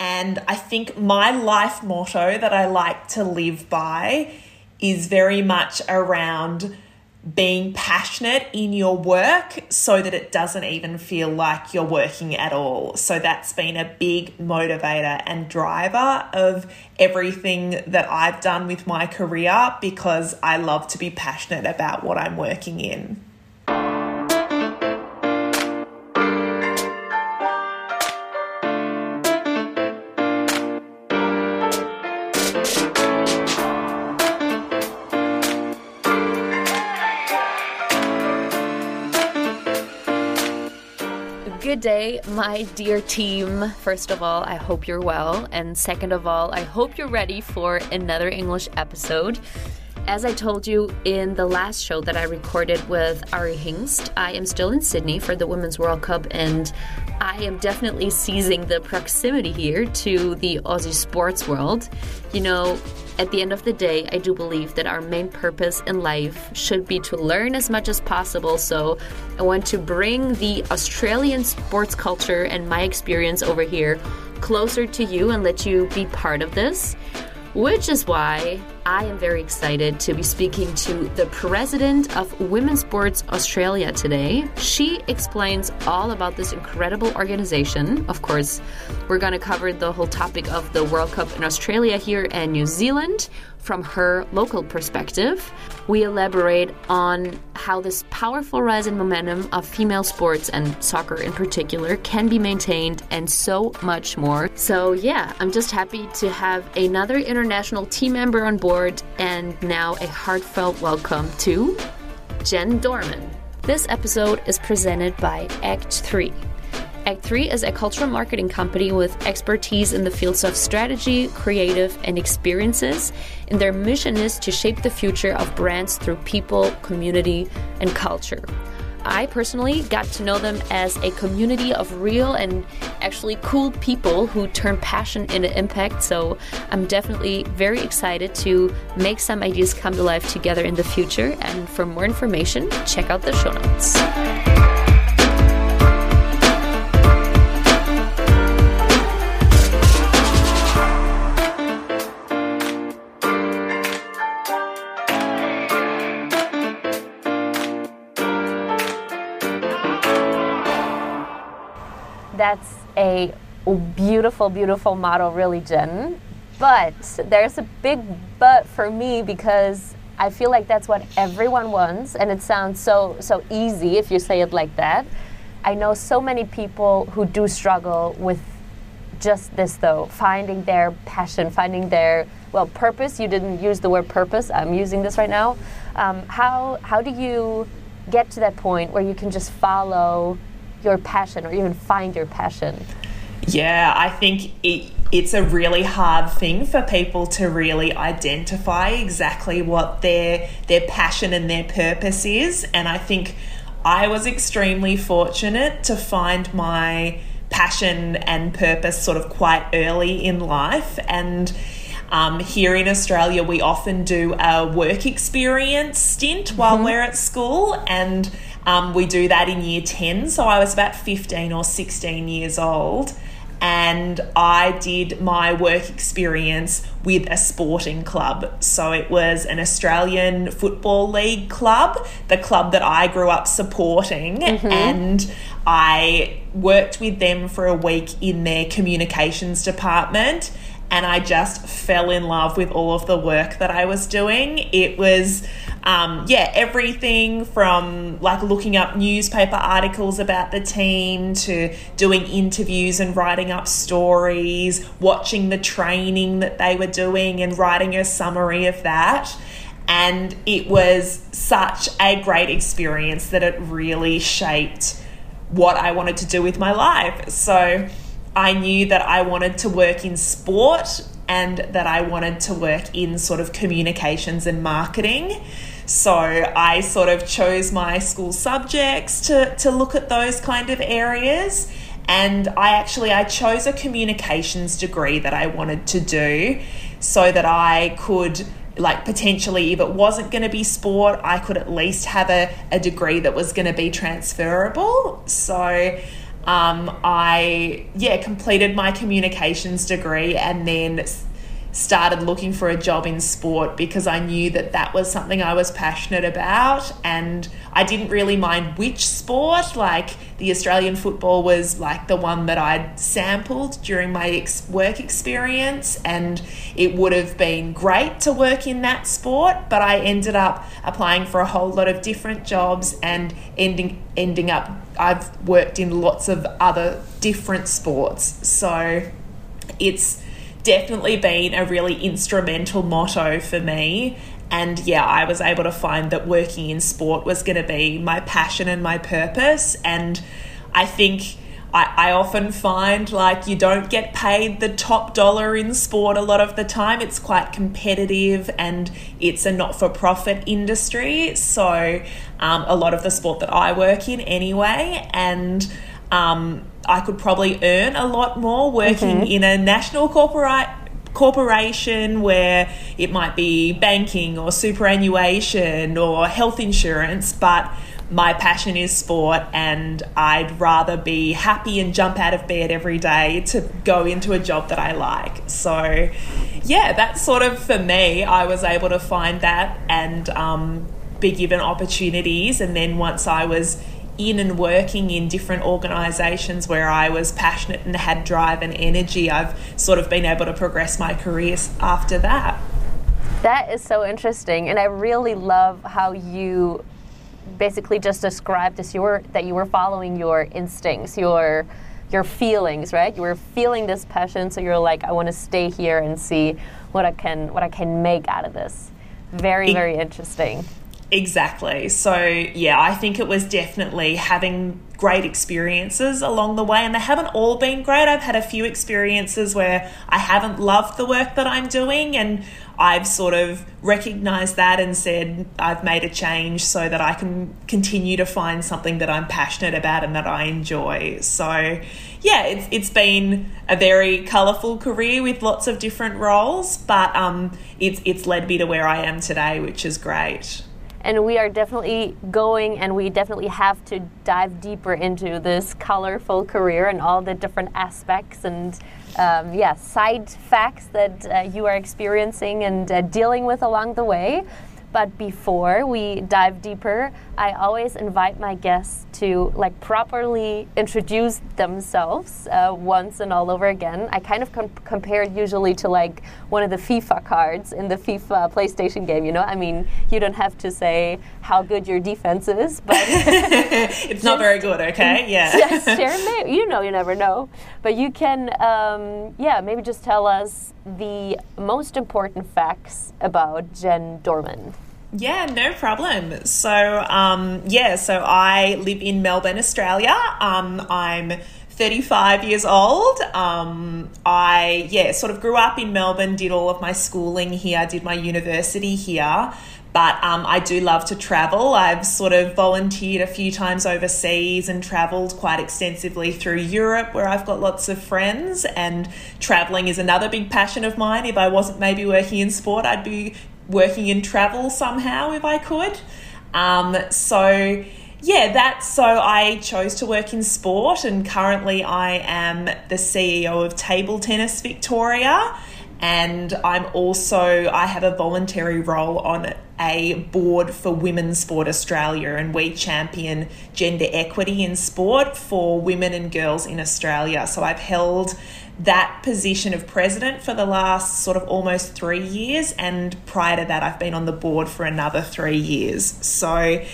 And I think my life motto that I like to live by is very much around being passionate in your work so that it doesn't even feel like you're working at all. So that's been a big motivator and driver of everything that I've done with my career because I love to be passionate about what I'm working in. Day, my dear team. First of all, I hope you're well. And second of all, I hope you're ready for another English episode. As I told you in the last show that I recorded with Ari Hingst, I am still in Sydney for the Women's World Cup and I am definitely seizing the proximity here to the Aussie sports world. You know, at the end of the day, I do believe that our main purpose in life should be to learn as much as possible. So I want to bring the Australian sports culture and my experience over here closer to you and let you be part of this which is why I am very excited to be speaking to the president of Women's Sports Australia today. She explains all about this incredible organization. Of course, we're going to cover the whole topic of the World Cup in Australia here and New Zealand from her local perspective. We elaborate on how this powerful rise in momentum of female sports and soccer in particular can be maintained and so much more. So, yeah, I'm just happy to have another international team member on board and now a heartfelt welcome to Gen Dohrmann. This episode is presented by Act 3 Act 3 is a cultural marketing company with expertise in the fields of strategy, creative, and experiences, and their mission is to shape the future of brands through people, community, and culture. I personally got to know them as a community of real and actually cool people who turn passion into impact. So I'm definitely very excited to make some ideas come to life together in the future. And for more information, check out the show notes. That's a beautiful, beautiful model, really, Gen. But there's a big but for me because I feel like that's what everyone wants, and it sounds so so easy if you say it like that. I know so many people who do struggle with just this though, finding their passion, finding their well purpose. You didn't use the word purpose. I'm using this right now. Um, how how do you get to that point where you can just follow your passion or even find your passion? Yeah, I think it, it's a really hard thing for people to really identify exactly what their their passion and their purpose is. And I think I was extremely fortunate to find my passion and purpose sort of quite early in life and um, here in Australia, we often do a work experience stint while mm-hmm. we're at school, and um, we do that in year 10. So I was about 15 or 16 years old and I did my work experience with a sporting club. So it was an Australian Football League club, the club that I grew up supporting, mm-hmm. and I worked with them for a week in their communications department and I just fell in love with all of the work that I was doing. It was, um, yeah, everything from like looking up newspaper articles about the team to doing interviews and writing up stories, watching the training that they were doing and writing a summary of that. And it was such a great experience that it really shaped what I wanted to do with my life. So, I knew that I wanted to work in sport and that I wanted to work in sort of communications and marketing. So I sort of chose my school subjects to, to look at those kind of areas. And I actually I chose a communications degree that I wanted to do so that I could like potentially if it wasn't going to be sport, I could at least have a, a degree that was going to be transferable. So um, I yeah completed my communications degree and then started looking for a job in sport because I knew that that was something I was passionate about. And I didn't really mind which sport. Like the Australian football was like the one that I'd sampled during my ex- work experience. And it would have been great to work in that sport but I ended up applying for a whole lot of different jobs and ending ending up I've worked in lots of other different sports. So it's definitely been a really instrumental motto for me. And yeah, I was able to find that working in sport was going to be my passion and my purpose. And I think I, I often find like you don't get paid the top dollar in sport a lot of the time. It's quite competitive and it's a not for profit industry. So, um, a lot of the sport that I work in anyway. And um, I could probably earn a lot more working mm-hmm. in a national corporate corporation where it might be banking or superannuation or health insurance, but my passion is sport and I'd rather be happy and jump out of bed every day to go into a job that I like. So, yeah, that's sort of for me. I was able to find that and um, be given opportunities. And then once I was in and working in different organisations where I was passionate and had drive and energy, I've sort of been able to progress my career after that. That is so interesting, and I really love how you basically just described as your that you were following your instincts, your your feelings, right? You were feeling this passion, so you're like, I want to stay here and see what I can what I can make out of this. Very, very interesting. Exactly. So, yeah, I think it was definitely having great experiences along the way, and they haven't all been great. I've had a few experiences where I haven't loved the work that I'm doing, and I've sort of recognized that and said I've made a change so that I can continue to find something that I'm passionate about and that I enjoy. So, yeah, it's, it's been a very colourful career with lots of different roles, but um, it's, it's led me to where I am today, which is great and we are definitely going and we definitely have to dive deeper into this colorful career and all the different aspects and um, yeah side facts that uh, you are experiencing and uh, dealing with along the way but before we dive deeper, I always invite my guests to like properly introduce themselves uh, once and all over again. I kind of com- compare it usually to like one of the FIFA cards in the FIFA PlayStation game. You know, I mean, you don't have to say how good your defense is, but it's not very good. Okay, yeah. yes. You know, you never know, but you can, um, yeah, maybe just tell us the most important facts about Gen Dohrmann. Yeah, no problem. So, um, yeah, so I live in Melbourne, Australia. Um, I'm 35 years old. Um, I, yeah, sort of grew up in Melbourne, did all of my schooling here, did my university here. But um, I do love to travel. I've sort of volunteered a few times overseas and traveled quite extensively through Europe, where I've got lots of friends. And traveling is another big passion of mine. If I wasn't maybe working in sport, I'd be working in travel somehow if I could. Um, so, yeah, that's so I chose to work in sport, and currently I am the CEO of Table Tennis Victoria and I'm also I have a voluntary role on a board for Women's Sport Australia and we champion gender equity in sport for women and girls in Australia. So I've held that position of president for the last sort of almost 3 years and prior to that I've been on the board for another 3 years. So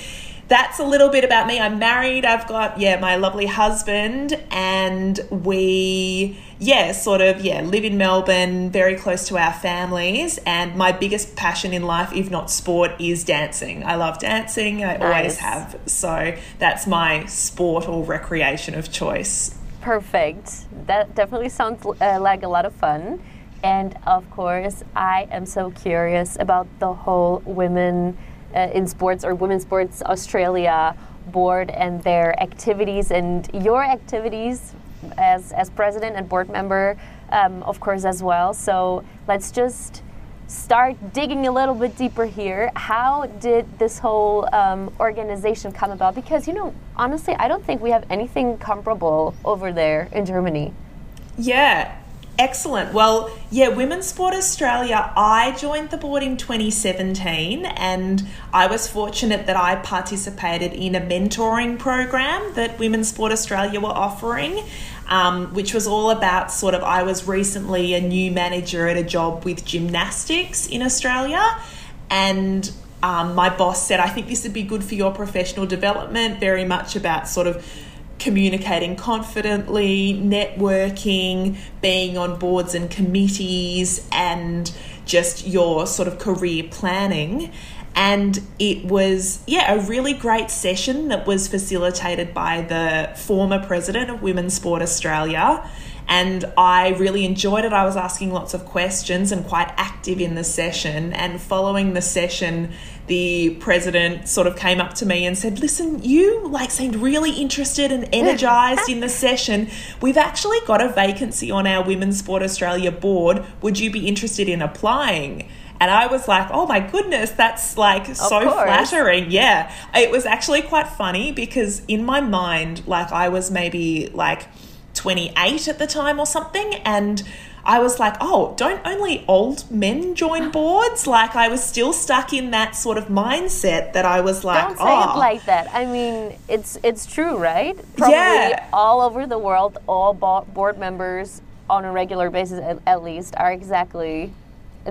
that's a little bit about me. I'm married. I've got yeah, my lovely husband and we yeah, sort of, yeah, live in Melbourne, very close to our families. And my biggest passion in life, if not sport, is dancing. I love dancing, I nice. always have. So that's my sport or recreation of choice. Perfect. That definitely sounds uh, like a lot of fun. And of course, I am so curious about the whole women uh, in sports or Women's Sports Australia board and their activities and your activities as, as president and board member, um, of course, as well. So let's just start digging a little bit deeper here. How did this whole um, organization come about? Because, you know, honestly, I don't think we have anything comparable over there in Germany. Yeah, Excellent. Well, yeah, Women's Sport Australia, I joined the board in 2017 and I was fortunate that I participated in a mentoring program that Women's Sport Australia were offering, um, which was all about sort of, I was recently a new manager at a job with gymnastics in Australia and um, my boss said, I think this would be good for your professional development, very much about sort of communicating confidently, networking, being on boards and committees, and just your sort of career planning. And it was, yeah, a really great session that was facilitated by the former president of Women's Sport Australia and I really enjoyed it. I was asking lots of questions and quite active in the session. And following the session, the president sort of came up to me and said, "Listen, you like seemed really interested and energized in the session. We've actually got a vacancy on our Women's Sport Australia board. Would you be interested in applying?" And I was like, oh my goodness, that's like of so course. flattering. Yeah. It was actually quite funny because in my mind, like I was maybe like 28 at the time or something. And I was like, oh, don't only old men join boards? Like, I was still stuck in that sort of mindset that I was like, don't say oh. it like that. I mean, it's it's true, right? Probably yeah. all over the world, all board members on a regular basis, at, at least, are exactly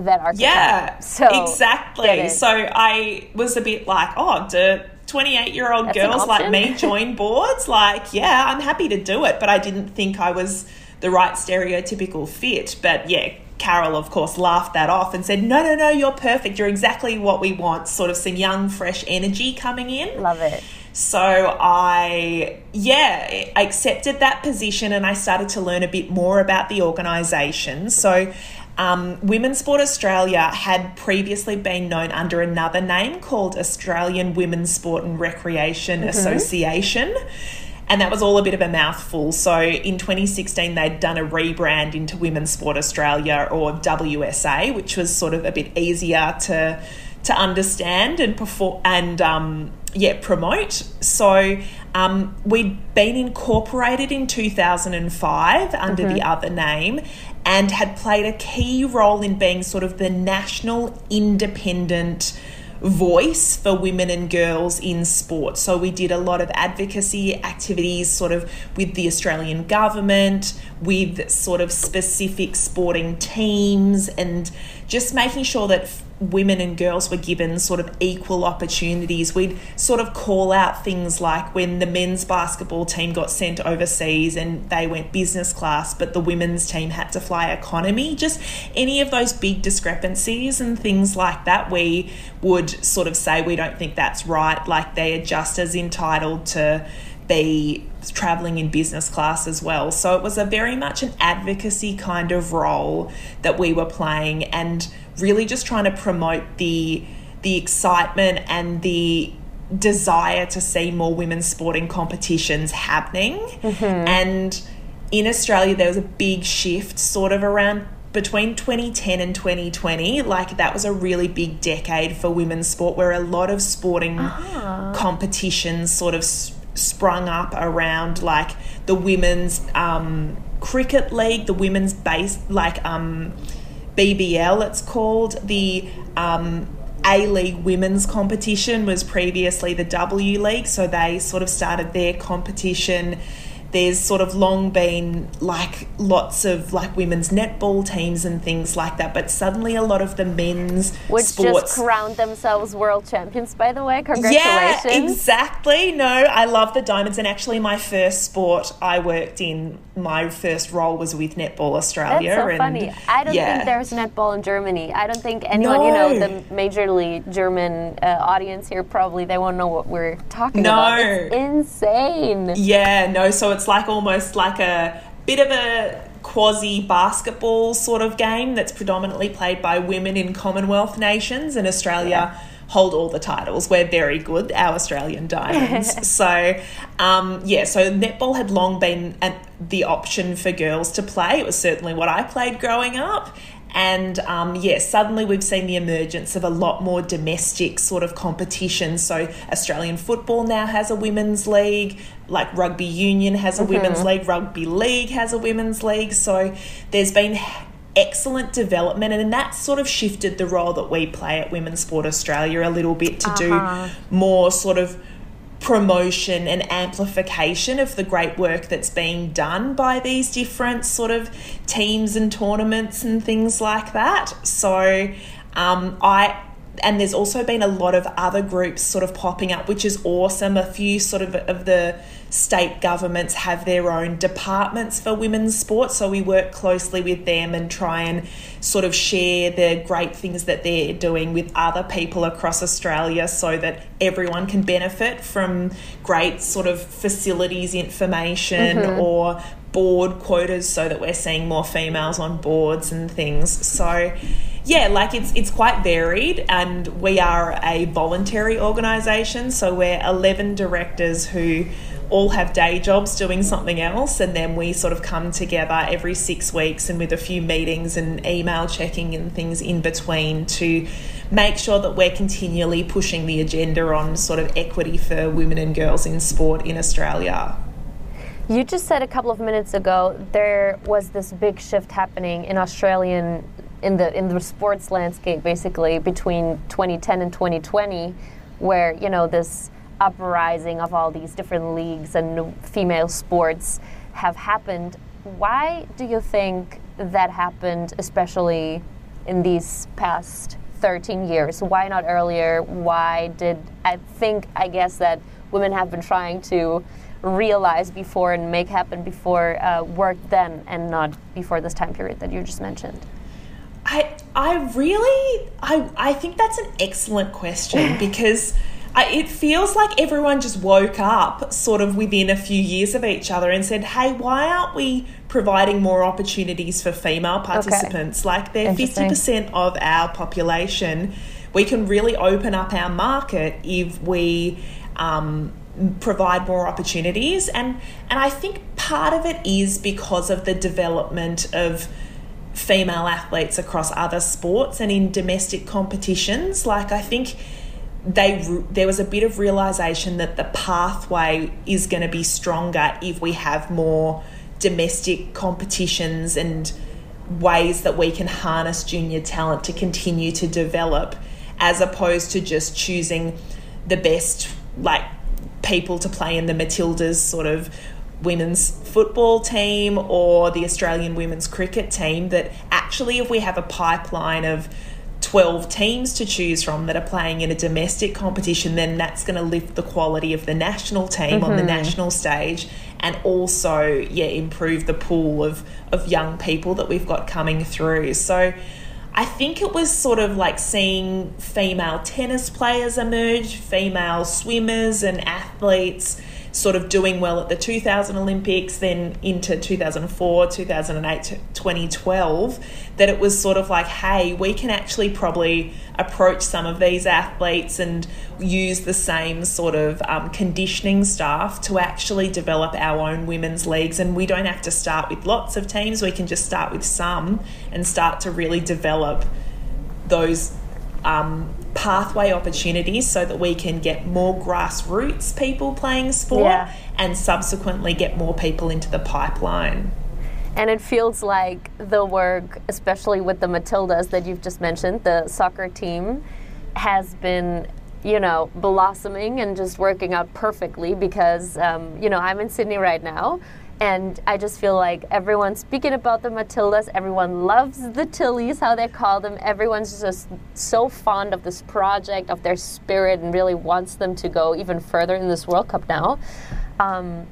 that archetype. Yeah, so exactly. So I was a bit like, oh, do 28 year old girls like me join boards, like, yeah, I'm happy to do it. But I didn't think I was the right stereotypical fit. But yeah, Carol, of course, laughed that off and said, No, no, no, you're perfect. You're exactly what we want. Sort of some young, fresh energy coming in. Love it. So I, yeah, accepted that position and I started to learn a bit more about the organisation. So um, Women's Sport Australia had previously been known under another name called Australian Women's Sport and Recreation mm-hmm. Association. And that was all a bit of a mouthful. So in 2016, they'd done a rebrand into Women's Sport Australia or WSA, which was sort of a bit easier to to understand and perform and um, yeah promote. So um, we'd been incorporated in 2005 under mm-hmm. the other name, and had played a key role in being sort of the national independent voice for women and girls in sport. So we did a lot of advocacy activities sort of with the Australian government, with sort of specific sporting teams and just making sure that women and girls were given sort of equal opportunities. We'd sort of call out things like when the men's basketball team got sent overseas and they went business class, but the women's team had to fly economy. Just any of those big discrepancies and things like that, we would sort of say we don't think that's right. Like they are just as entitled to be traveling in business class as well. So it was a very much an advocacy kind of role that we were playing and really just trying to promote the the excitement and the desire to see more women's sporting competitions happening. Mm-hmm. And in Australia there was a big shift sort of around between 2010 and 2020 like that was a really big decade for women's sport where a lot of sporting uh-huh. competitions sort of sprung up around like the women's um, cricket league, the women's base, like um, BBL, it's called. The um, A League women's competition was previously the W League, so they sort of started their competition there's sort of long been like lots of like women's netball teams and things like that, but suddenly a lot of the men's which sports just crowned themselves world champions. By the way, congratulations! Yeah, exactly. No, I love the diamonds, and actually, my first sport I worked in, my first role was with Netball Australia. That's so and, funny. I don't yeah. think there's netball in Germany. I don't think anyone, no. you know, the majorly German uh, audience here probably they won't know what we're talking no. about. It's insane. Yeah, no. So it's it's like almost like a bit of a quasi basketball sort of game that's predominantly played by women in Commonwealth nations. And Australia yeah. hold all the titles. We're very good, our Australian Diamonds. so, um, yeah, so netball had long been an, the option for girls to play. It was certainly what I played growing up. And um, yeah, suddenly we've seen the emergence of a lot more domestic sort of competition. So Australian football now has a women's league, like rugby union has a mm-hmm. women's league, rugby league has a women's league. So there's been excellent development and that's sort of shifted the role that we play at Women's Sport Australia a little bit to uh-huh. do more sort of promotion and amplification of the great work that's being done by these different sort of teams and tournaments and things like that. So um, I and there's also been a lot of other groups sort of popping up, which is awesome. A few sort of of the state governments have their own departments for women's sports, so we work closely with them and try and sort of share the great things that they're doing with other people across Australia so that everyone can benefit from great sort of facilities information mm-hmm. or board quotas so that we're seeing more females on boards and things. So yeah, like it's it's quite varied, and we are a voluntary organisation, so we're eleven directors who all have day jobs doing something else, and then we sort of come together every six weeks and with a few meetings and email checking and things in between to make sure that we're continually pushing the agenda on sort of equity for women and girls in sport in Australia. You just said a couple of minutes ago there was this big shift happening in Australian in the in the sports landscape basically between 2010 and 2020 where you know this uprising of all these different leagues and female sports have happened. Why do you think that happened especially in these past 13 years? Why not earlier? Why did i think i guess that women have been trying to realize before and make happen before uh, work then and not before this time period that you just mentioned I I really I I think that's an excellent question because I, it feels like everyone just woke up sort of within a few years of each other and said, "Hey, why aren't we providing more opportunities for female participants? Okay. Like they're fifty percent of our population. We can really open up our market if we." Um, provide more opportunities and and I think part of it is because of the development of female athletes across other sports and in domestic competitions. Like, I think they there was a bit of realization that the pathway is going to be stronger if we have more domestic competitions and ways that we can harness junior talent to continue to develop as opposed to just choosing the best like people to play in the Matildas sort of women's football team or the Australian women's cricket team that actually, if we have a pipeline of 12 teams to choose from that are playing in a domestic competition, then that's going to lift the quality of the national team mm-hmm. on the mm-hmm. national stage and also, yeah, improve the pool of, of young people that we've got coming through. So, I think it was sort of like seeing female tennis players emerge, female swimmers and athletes sort of doing well at the 2000 Olympics, then into 2004, 2008, 2012, that it was sort of like, hey, we can actually probably approach some of these athletes and use the same sort of um, conditioning staff to actually develop our own women's leagues. And we don't have to start with lots of teams, we can just start with some and start to really develop those um, pathway opportunities so that we can get more grassroots people playing sport yeah. and subsequently get more people into the pipeline. And it feels like the work, especially with the Matildas that you've just mentioned, the soccer team, has been you know, blossoming and just working out perfectly because, um, you know, I'm in Sydney right now and I just feel like everyone's speaking about the Matildas. Everyone loves the Tillies, how they call them. Everyone's just so fond of this project, of their spirit, and really wants them to go even further in this World Cup now. Um,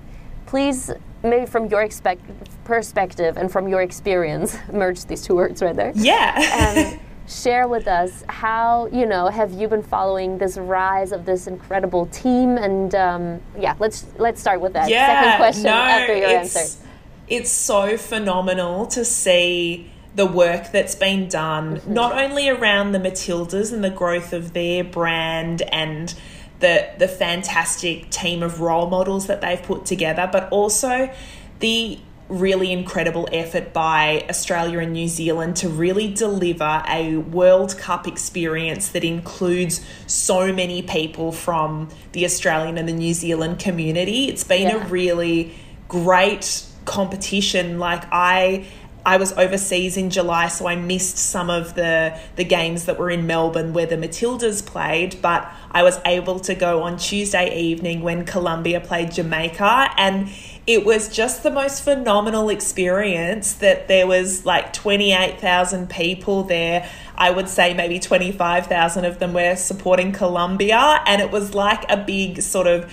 please, maybe from your expect- perspective and from your experience, merge these two words right there. Yeah. Um, share with us how you know have you been following this rise of this incredible team and um, yeah let's let's start with that yeah, second question no, after your it's, answer it's so phenomenal to see the work that's been done, mm-hmm. not only around the Matildas and the growth of their brand and the the fantastic team of role models that they've put together, but also the really incredible effort by Australia and New Zealand to really deliver a World Cup experience that includes so many people from the Australian and the New Zealand community. It's been yeah. a really great competition. Like I I was overseas in July, so I missed some of the the games that were in Melbourne where the Matildas played, but I was able to go on Tuesday evening when Colombia played Jamaica and it was just the most phenomenal experience that there was like 28,000 people there. I would say maybe 25,000 of them were supporting Colombia and it was like a big sort of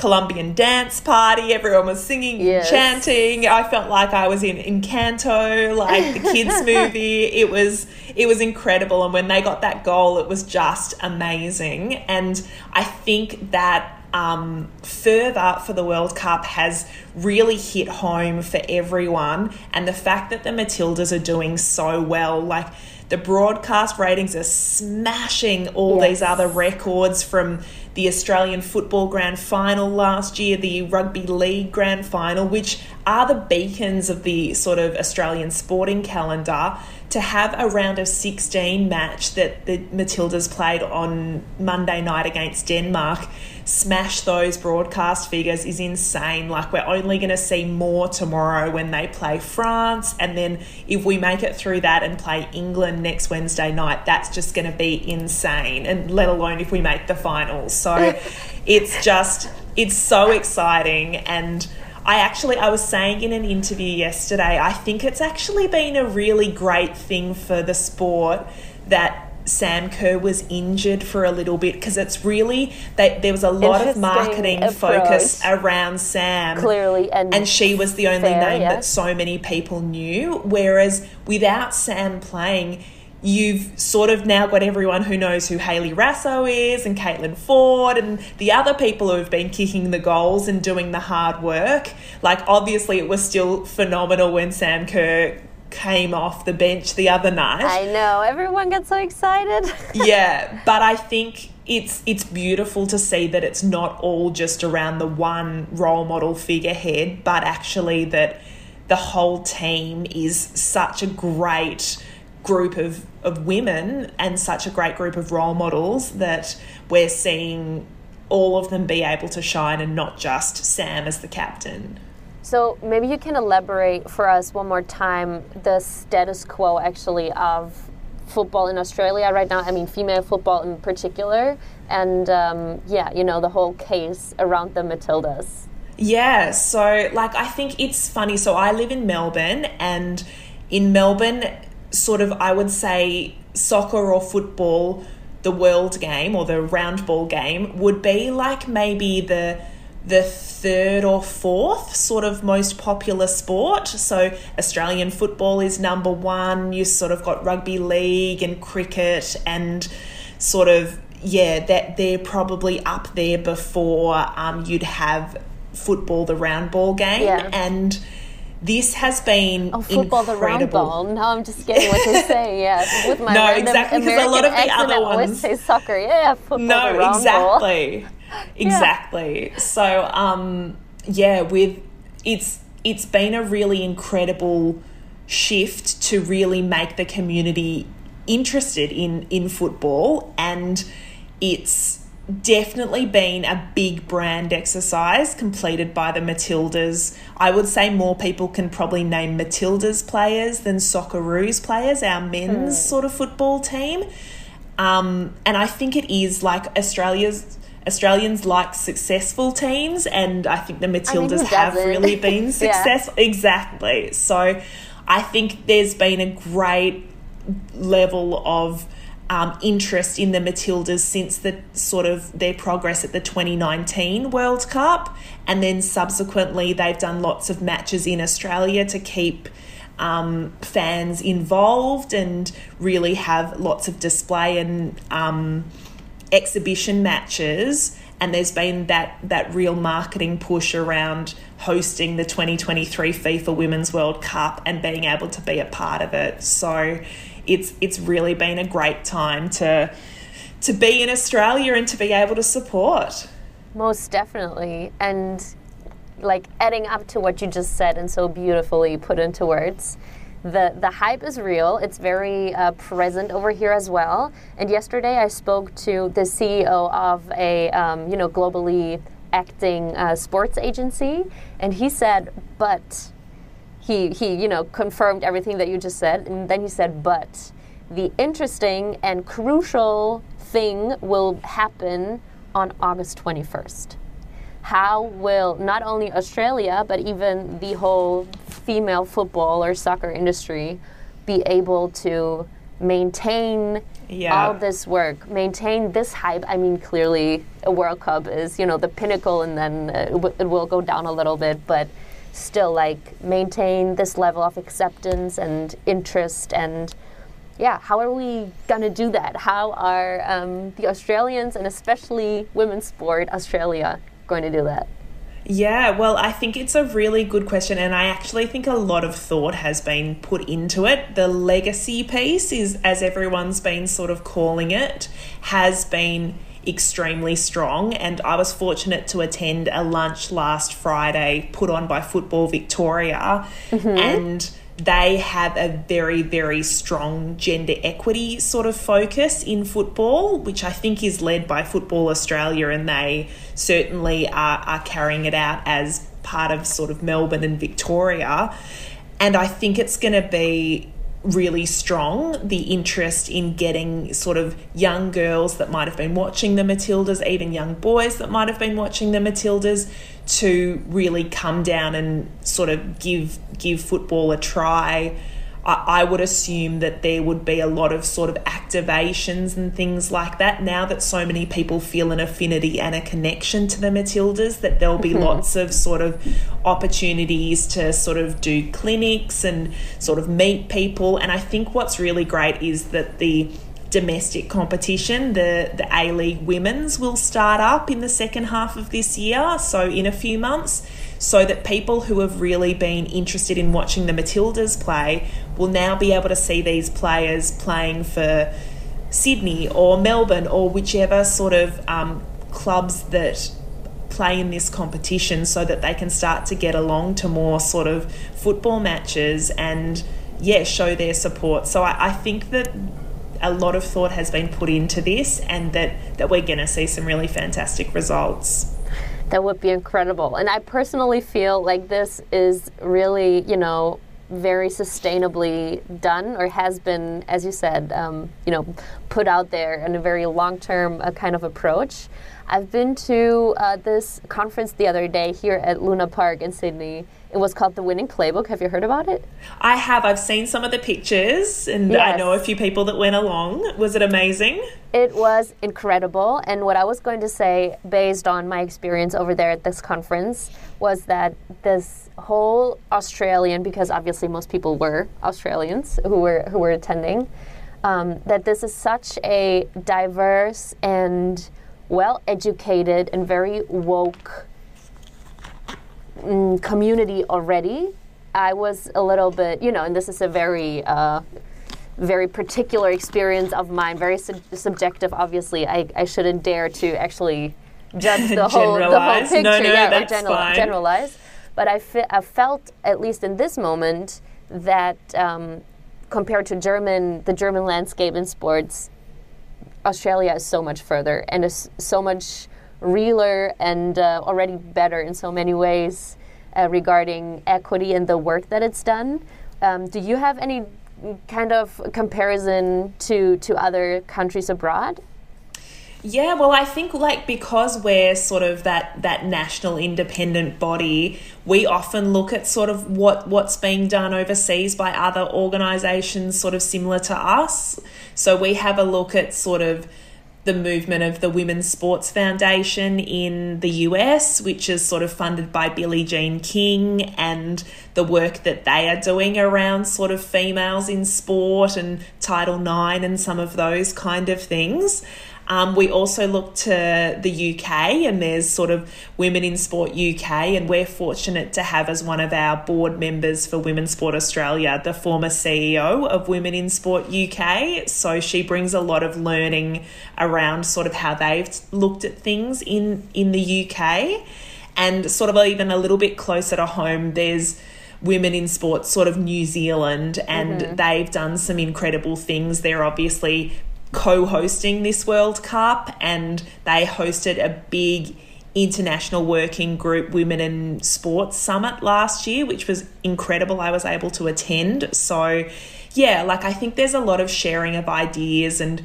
Colombian dance party. Everyone was singing, yes. chanting. I felt like I was in Encanto, like the kids movie. It was it was incredible. And when they got that goal, it was just amazing. And I think that um, further for the World Cup has really hit home for everyone. And the fact that the Matildas are doing so well, like the broadcast ratings are smashing all yes. these other records from the Australian Football Grand Final last year, the Rugby League Grand Final, which are the beacons of the sort of Australian sporting calendar to have a round of 16 match that the Matildas played on Monday night against Denmark smash those broadcast figures is insane. Like, we're only going to see more tomorrow when they play France. And then if we make it through that and play England next Wednesday night, that's just going to be insane. And let alone if we make the finals. So it's just, it's so exciting. And I actually, I was saying in an interview yesterday, I think it's actually been a really great thing for the sport that Sam Kerr was injured for a little bit because it's really that there was a lot of marketing approach. focus around Sam clearly and, and she was the only fair, name yeah. that so many people knew whereas without Sam playing you've sort of now got everyone who knows who Hayley Raso is and Caitlin Foord and the other people who have been kicking the goals and doing the hard work. Like, obviously, it was still phenomenal when Sam Kerr came off the bench the other night. I know, everyone gets so excited. yeah, but I think it's it's beautiful to see that it's not all just around the one role model figurehead, but actually that the whole team is such a great group of, of women and such a great group of role models that we're seeing all of them be able to shine and not just Sam as the captain. So maybe you can elaborate for us one more time the status quo actually of football in Australia right now. I mean, female football in particular, and um, yeah, you know the whole case around the Matildas. Yeah, so like I think it's funny. So I live in Melbourne, and in Melbourne, sort of, I would say soccer or football, the world game or the round ball game would be like maybe the the third or fourth sort of most popular sport. So Australian football is number one. You sort of got rugby league and cricket and sort of yeah that they're probably up there before um, you'd have football, the round ball game, yeah. and this has been oh football incredible. the round ball. No, I'm just getting what you're saying. Yeah, with my no, exactly because a lot of the other ones say soccer. Yeah, football. No, the round exactly. Ball. exactly. Yeah. So um, yeah, with it's it's been a really incredible shift to really make the community interested in in football and it's definitely been a big brand exercise completed by the Matildas. I would say more people can probably name Matildas players than Socceroos players, our men's mm. sort of football team. Um, and I think it is like Australia's Australians like successful teams, and I think the Matildas have really been successful. yeah. Exactly. So I think there's been a great level of um, interest in the Matildas since the sort of their progress at the 2019 World Cup, and then subsequently they've done lots of matches in Australia to keep. Um, fans involved and really have lots of display and um, exhibition matches and there's been that that real marketing push around hosting the 2023 FIFA Women's World Cup and being able to be a part of it. So it's it's really been a great time to to be in Australia and to be able to support. Most definitely. And like adding up to what you just said and so beautifully put into words the the hype is real. It's very uh, present over here as well. And yesterday I spoke to the CEO of a um, you know globally acting uh, sports agency, and he said, but he he you know confirmed everything that you just said, and then he said, but the interesting and crucial thing will happen on August twenty first how will not only Australia but even the whole female football or soccer industry be able to maintain yeah. all this work, maintain this hype? I mean, clearly, a World Cup is you know the pinnacle, and then uh, it will go down a little bit, but still, like maintain this level of acceptance and interest and yeah, how are we going to do that? How are um, the Australians and especially women's sport Australia going to do that? Yeah, well, I think it's a really good question, and I actually think a lot of thought has been put into it. The legacy piece is, as everyone's been sort of calling it, has been extremely strong. And I was fortunate to attend a lunch last Friday put on by Football Victoria, mm-hmm. and they have a very, very strong gender equity sort of focus in football, which I think is led by Football Australia, and they certainly are, are carrying it out as part of sort of Melbourne and Victoria. And I think it's going to be really strong the interest in getting sort of young girls that might have been watching the Matildas, even young boys that might have been watching the Matildas, to really come down and sort of give give football a try. I, would assume that there would be a lot of sort of activations and things like that. Now that so many people feel an affinity and a connection to the Matildas, that there'll be mm-hmm. lots of sort of opportunities to sort of do clinics and sort of meet people. And I think what's really great is that the domestic competition. The the A League Women's will start up in the second half of this year, so in a few months, so that people who have really been interested in watching the Matildas play will now be able to see these players playing for Sydney or Melbourne or whichever sort of um, clubs that play in this competition so that they can start to get along to more sort of football matches and yeah show their support so I, I think that a lot of thought has been put into this and that, that we're going to see some really fantastic results. That would be incredible. And I personally feel like this is really, you know, very sustainably done or has been, as you said, um, you know, put out there in a very long term uh, kind of approach. I've been to uh, this conference the other day here at Luna Park in Sydney it was called The Winning Playbook. Have you heard about it? I have. I've seen some of the pictures and yes. I know a few people that went along. Was it amazing? It was incredible. And what I was going to say, based on my experience over there at this conference, was that this whole Australian, because obviously most people were Australians who were who were attending, um, that this is such a diverse and well educated and very woke mm, community already, I was a little bit, you know, and this is a very, uh, very particular experience of mine, very sub- subjective. Obviously, I, I shouldn't dare to actually judge the whole the whole picture, no, no, yeah, or general, generalize. But I, fe- I felt, at least in this moment, that um, compared to German, the German landscape in sports, Australia is so much further and is so much realer and uh, already better in so many ways uh, regarding equity and the work that it's done. Um, do you have any kind of comparison to to other countries abroad? Yeah, well, I think like because we're sort of that that national independent body, we often look at sort of what what's being done overseas by other organisations, sort of similar to us. So we have a look at sort of the movement of the Women's Sports Foundation in the US, which is sort of funded by Billie Jean King, and the work that they are doing around sort of females in sport and Title IX and some of those kind of things. Um, we also look to the UK, and there's sort of Women in Sport UK, and we're fortunate to have as one of our board members for Women's Sport Australia the former CEO of Women in Sport UK. So she brings a lot of learning around sort of how they've looked at things in in the UK, and sort of even a little bit closer to home. There's women in sports sort of New Zealand and mm-hmm. they've done some incredible things. They're obviously co hosting this World Cup, and they hosted a big international working group women in sports summit last year which was incredible. I was able to attend. So yeah like i think there's a lot of sharing of ideas and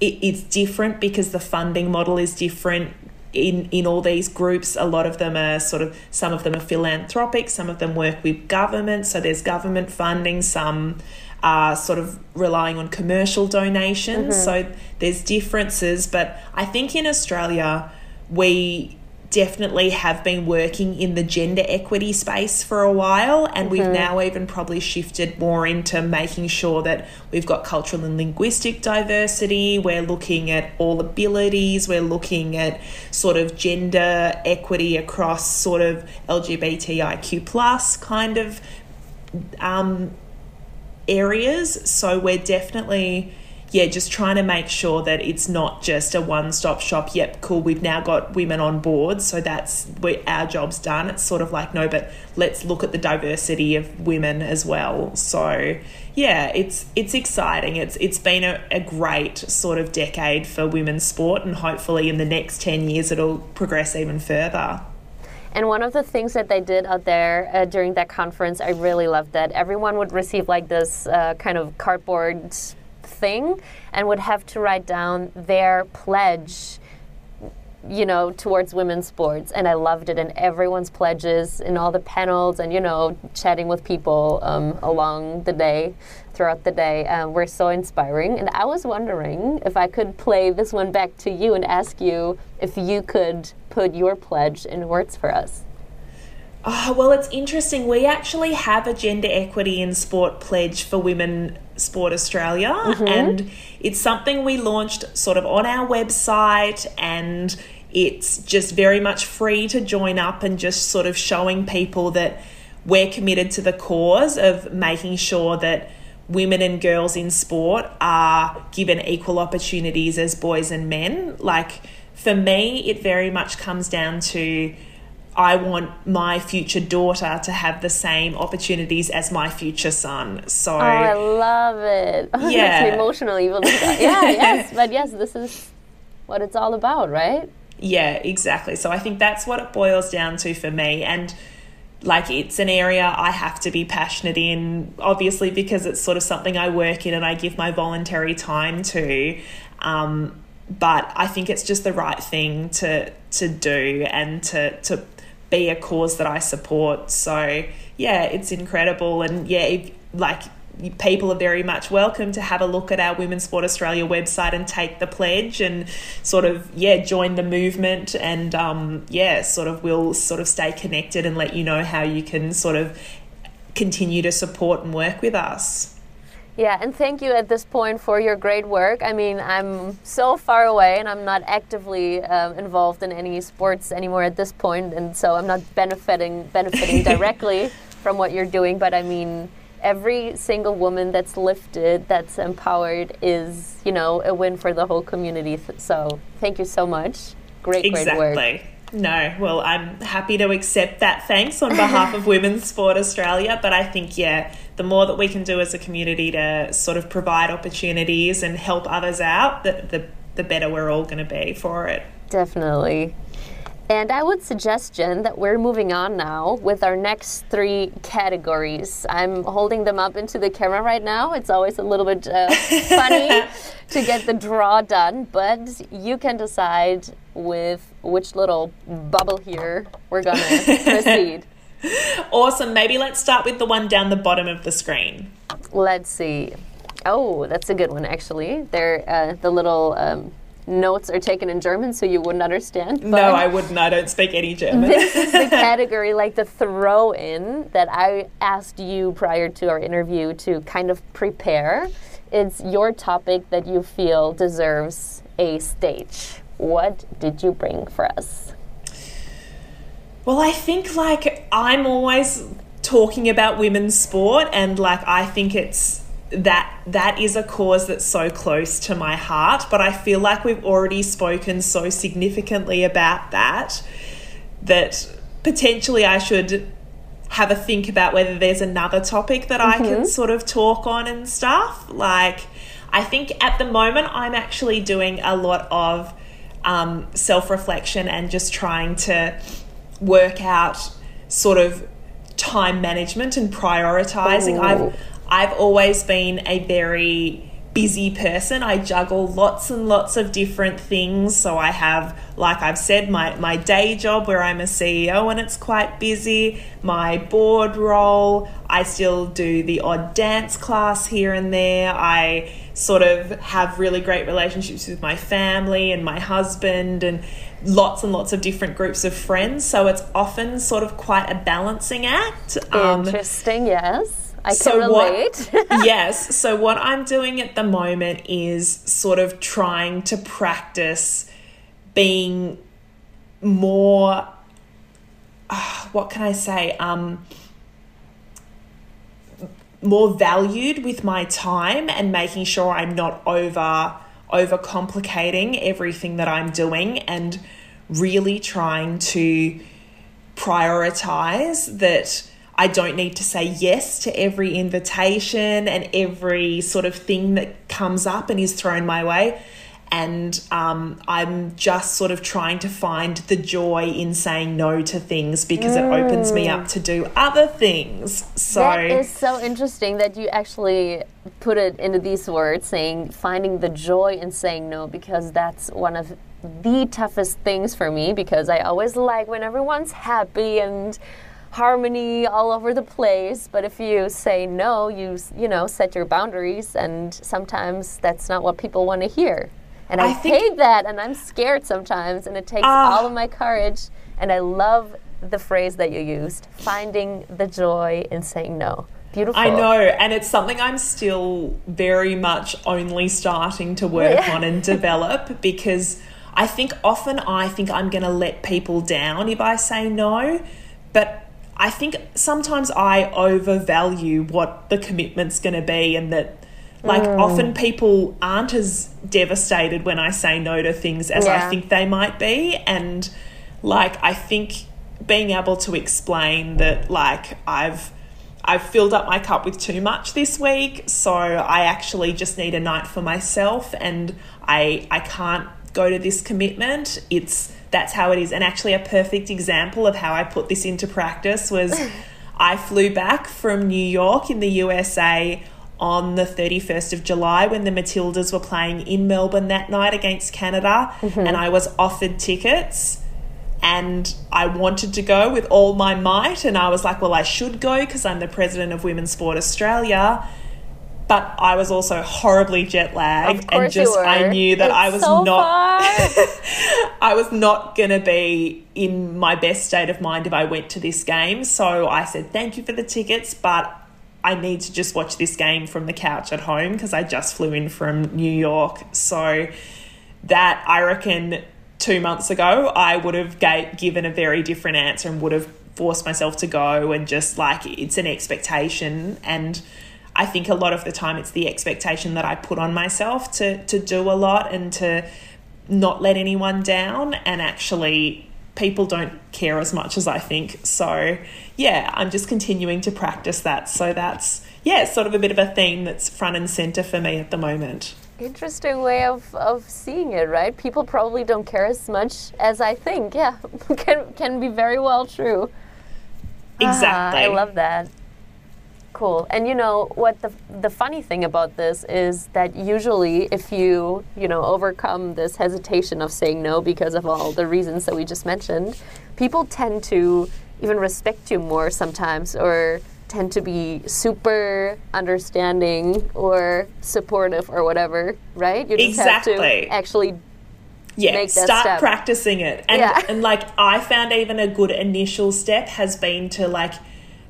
it, it's different because the funding model is different in in all these groups. A lot of them are sort of some of them are philanthropic some of them work with government. So there's government funding some are sort of relying on commercial donations. Mm-hmm. So there's differences, but I think in Australia, we definitely have been working in the gender equity space for a while and mm-hmm. we've now even probably shifted more into making sure that we've got cultural and linguistic diversity we're looking at all abilities we're looking at sort of gender equity across sort of lgbtiq plus kind of um, areas. So we're definitely yeah, just trying to make sure that it's not just a one stop shop. Yep, cool. We've now got women on board, so that's where our job's done. It's sort of like no, but let's look at the diversity of women as well. So yeah, it's it's exciting. It's it's been a, a great sort of decade for women's sport, and hopefully in the next ten years it'll progress even further. And one of the things that they did out there uh, during that conference, I really loved that everyone would receive like this uh, kind of cardboard thing and would have to write down their pledge you know, towards women's sports. And I loved it. And everyone's pledges in all the panels and, you know, chatting with people um, along the day, throughout the day, uh, were so inspiring. And I was wondering if I could play this one back to you and ask you if you could put your pledge in words for us. Oh, well, it's interesting. We actually have a gender equity in sport pledge for Women Sport Australia, mm-hmm. and it's something we launched sort of on our website, and it's just very much free to join up and just sort of showing people that we're committed to the cause of making sure that women and girls in sport are given equal opportunities as boys and men. Like, for me, it very much comes down to I want my future daughter to have the same opportunities as my future son. So oh, I love it. Oh, yeah, me emotional even. yeah, yes, but yes, this is what it's all about, right? Yeah, exactly. So I think that's what it boils down to for me, and like it's an area I have to be passionate in, obviously because it's sort of something I work in and I give my voluntary time to. Um, but I think it's just the right thing to to do and to to be a cause that I support. So yeah, it's incredible, and yeah, if, like people are very much welcome to have a look at our Women's Sport Australia website and take the pledge and sort of yeah join the movement and um, yeah sort of we'll sort of stay connected and let you know how you can sort of continue to support and work with us. Yeah, and thank you at this point for your great work. I mean, I'm so far away and I'm not actively um, involved in any sports anymore at this point, and so I'm not benefiting benefiting directly from what you're doing. But I mean, every single woman that's lifted, that's empowered, is you know a win for the whole community. So thank you so much. Great, exactly. great work. No, well, I'm happy to accept that thanks on behalf of Women's Sport Australia. But I think, yeah, the more that we can do as a community to sort of provide opportunities and help others out, the, the, the better we're all going to be for it. Definitely. And I would suggest, Gen, that we're moving on now with our next three categories. I'm holding them up into the camera right now. It's always a little bit uh, funny to get the draw done, but you can decide with which little bubble here we're going to proceed. Awesome. Maybe let's start with the one down the bottom of the screen. Let's see. Oh, that's a good one, actually. They're uh, the little. Um, notes are taken in German, so you wouldn't understand. no, I wouldn't. I don't speak any German. this is the category, like the throw in, that I asked you prior to our interview to kind of prepare. it's your topic that you feel deserves a stage. What did you bring for us? Well, I think like I'm always talking about women's sport and like I think it's that that is a cause that's so close to my heart, but I feel like we've already spoken so significantly about that that potentially I should have a think about whether there's another topic that mm-hmm. I can mm-hmm. sort of talk on and stuff. Like, I think at the moment I'm actually doing a lot of um, self reflection and just trying to work out sort of time management and prioritizing. Ooh. I've I've always been a very busy person. I juggle lots and lots of different things. So I have, like I've said, my, my day job where I'm a CEO and it's quite busy, my board role. I still do the odd dance class here and there. I sort of have really great relationships with my family and my husband and lots and lots of different groups of friends. So it's often sort of quite a balancing act. Um, Interesting, um, yes I can so relate. What, yes. So what I'm doing at the moment is sort of trying to practice being more. Uh, what can I say? Um, more valued with my time and making sure I'm not over over complicating everything that I'm doing and really trying to prioritize that I don't need to say yes to every invitation and every sort of thing that comes up and is thrown my way. And um, I'm just sort of trying to find the joy in saying no to things because mm. it opens me up to do other things. So that is so interesting that you actually put it into these words, saying finding the joy in saying no, because that's one of the toughest things for me because I always like when everyone's happy and harmony all over the place but if you say no you you know set your boundaries and sometimes that's not what people want to hear and i, I hate that and i'm scared sometimes and it takes uh, all of my courage and i love the phrase that you used finding the joy in saying no Beautiful. I know, and it's something I'm still very much only starting to work yeah. on and develop because I think often I think I'm going to let people down if I say no, but I think sometimes I overvalue what the commitment's going to be, and that like mm. often people aren't as devastated when I say no to things as yeah. I think they might be, and like I think being able to explain that like I've I've filled up my cup with too much this week, so I actually just need a night for myself, and I I can't go to this commitment. It's that's how it is. And actually, a perfect example of how I put this into practice was I flew back from New York in the USA on the 31st of July when the Matildas were playing in Melbourne that night against Canada, mm-hmm. and I was offered tickets. And I wanted to go with all my might, and I was like, well, I should go because I'm the president of Women's Sport Australia but I was also horribly jet lagged and just I knew that it's I was so not I was not going to be in my best state of mind if I went to this game. So I said thank you for the tickets, but I need to just watch this game from the couch at home because I just flew in from New York. So that I reckon 2 months ago I would have gave, given a very different answer and would have forced myself to go and just like it's an expectation and I think a lot of the time it's the expectation that I put on myself to to do a lot and to not let anyone down and actually people don't care as much as I think. So, yeah, I'm just continuing to practice that. So that's yeah, sort of a bit of a theme that's front and center for me at the moment. Interesting way of, of seeing it, right? People probably don't care as much as I think. Yeah, can can be very well true. Exactly. Ah, I love that cool. And you know what the the funny thing about this is that usually if you, you know, overcome this hesitation of saying no because of all the reasons that we just mentioned, people tend to even respect you more sometimes or tend to be super understanding or supportive or whatever, right? You just exactly. have to actually yeah, start step. practicing it. And yeah. and like I found even a good initial step has been to like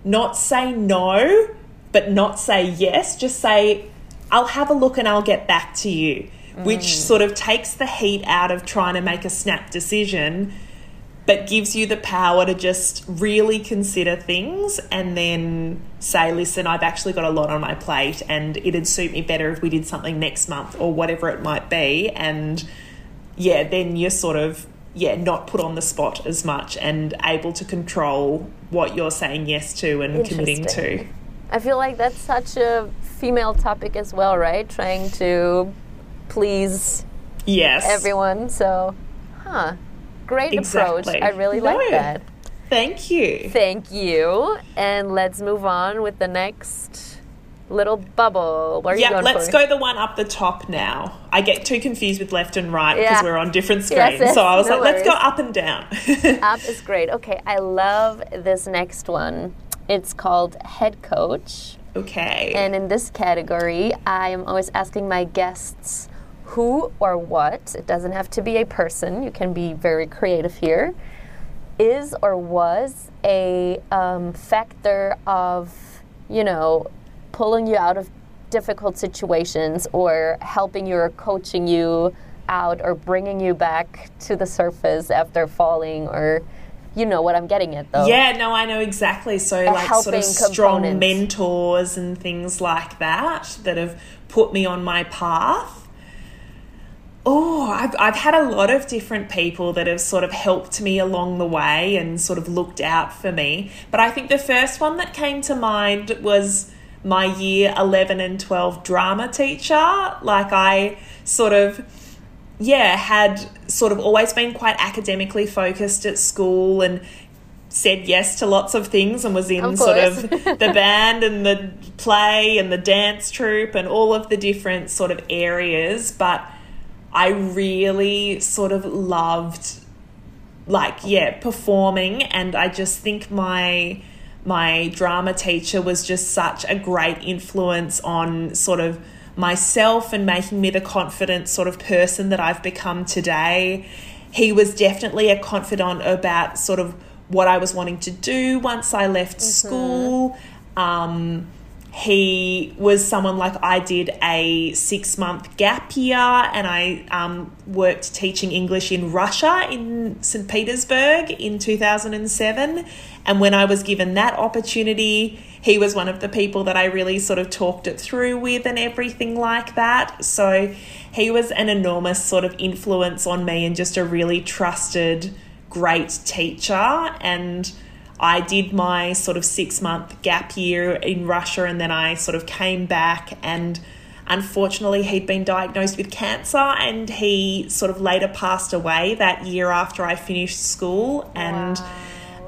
not say no, but not say yes. Just say, I'll have a look and I'll get back to you, which mm. sort of takes the heat out of trying to make a snap decision, but gives you the power to just really consider things and then say, listen, I've actually got a lot on my plate and it'd suit me better if we did something next month or whatever it might be. And yeah, then you're sort of yeah, not put on the spot as much and able to control what you're saying yes to and committing to. I feel like that's such a female topic as well, right? Trying to please Yes. everyone. So, huh. Great approach. I really like that. Thank you. Thank you. And let's move on with the next little bubble. Where are you Yeah, let's for? go the one up the top now. I get too confused with left and right because Yeah. we're on different screens. yes, so I was no like, let's go up and down. Up is great. Okay, I love this next one. It's called head coach. okay. And in this category, I am always asking my guests who or what, it doesn't have to be a person, you can be very creative here, is or was a um, factor of, you know, pulling you out of difficult situations or helping you or coaching you out or bringing you back to the surface after falling or you know what I'm getting at though. yeah, no, I know exactly. So, like, sort of strong mentors and things like that that have put me on my path. Oh, I've, I've had a lot of different people that have sort of helped me along the way and sort of looked out for me. But I think the first one that came to mind was my year 11 and 12 drama teacher. Like, I sort of yeah, had sort of always been quite academically focused at school and said yes to lots of things and was in Of sort of the band and the play and the dance troupe and all of the different sort of areas. But I really sort of loved like yeah performing and i just think my my drama teacher was just such a great influence on sort of myself and making me the confident sort of person that i've become today. He was definitely a confidant about sort of what i was wanting to do once i left school. Um, he was someone like I did a six month gap year and I um, worked teaching English in Russia in St. Petersburg in 2007. And when I was given that opportunity, he was one of the people that I really sort of talked it through with and everything like that. So he was an enormous sort of influence on me and just a really trusted, great teacher. And I did my sort of six month gap year in Russia and then I sort of came back and unfortunately he'd been diagnosed with cancer and he sort of later passed away that year after I finished school and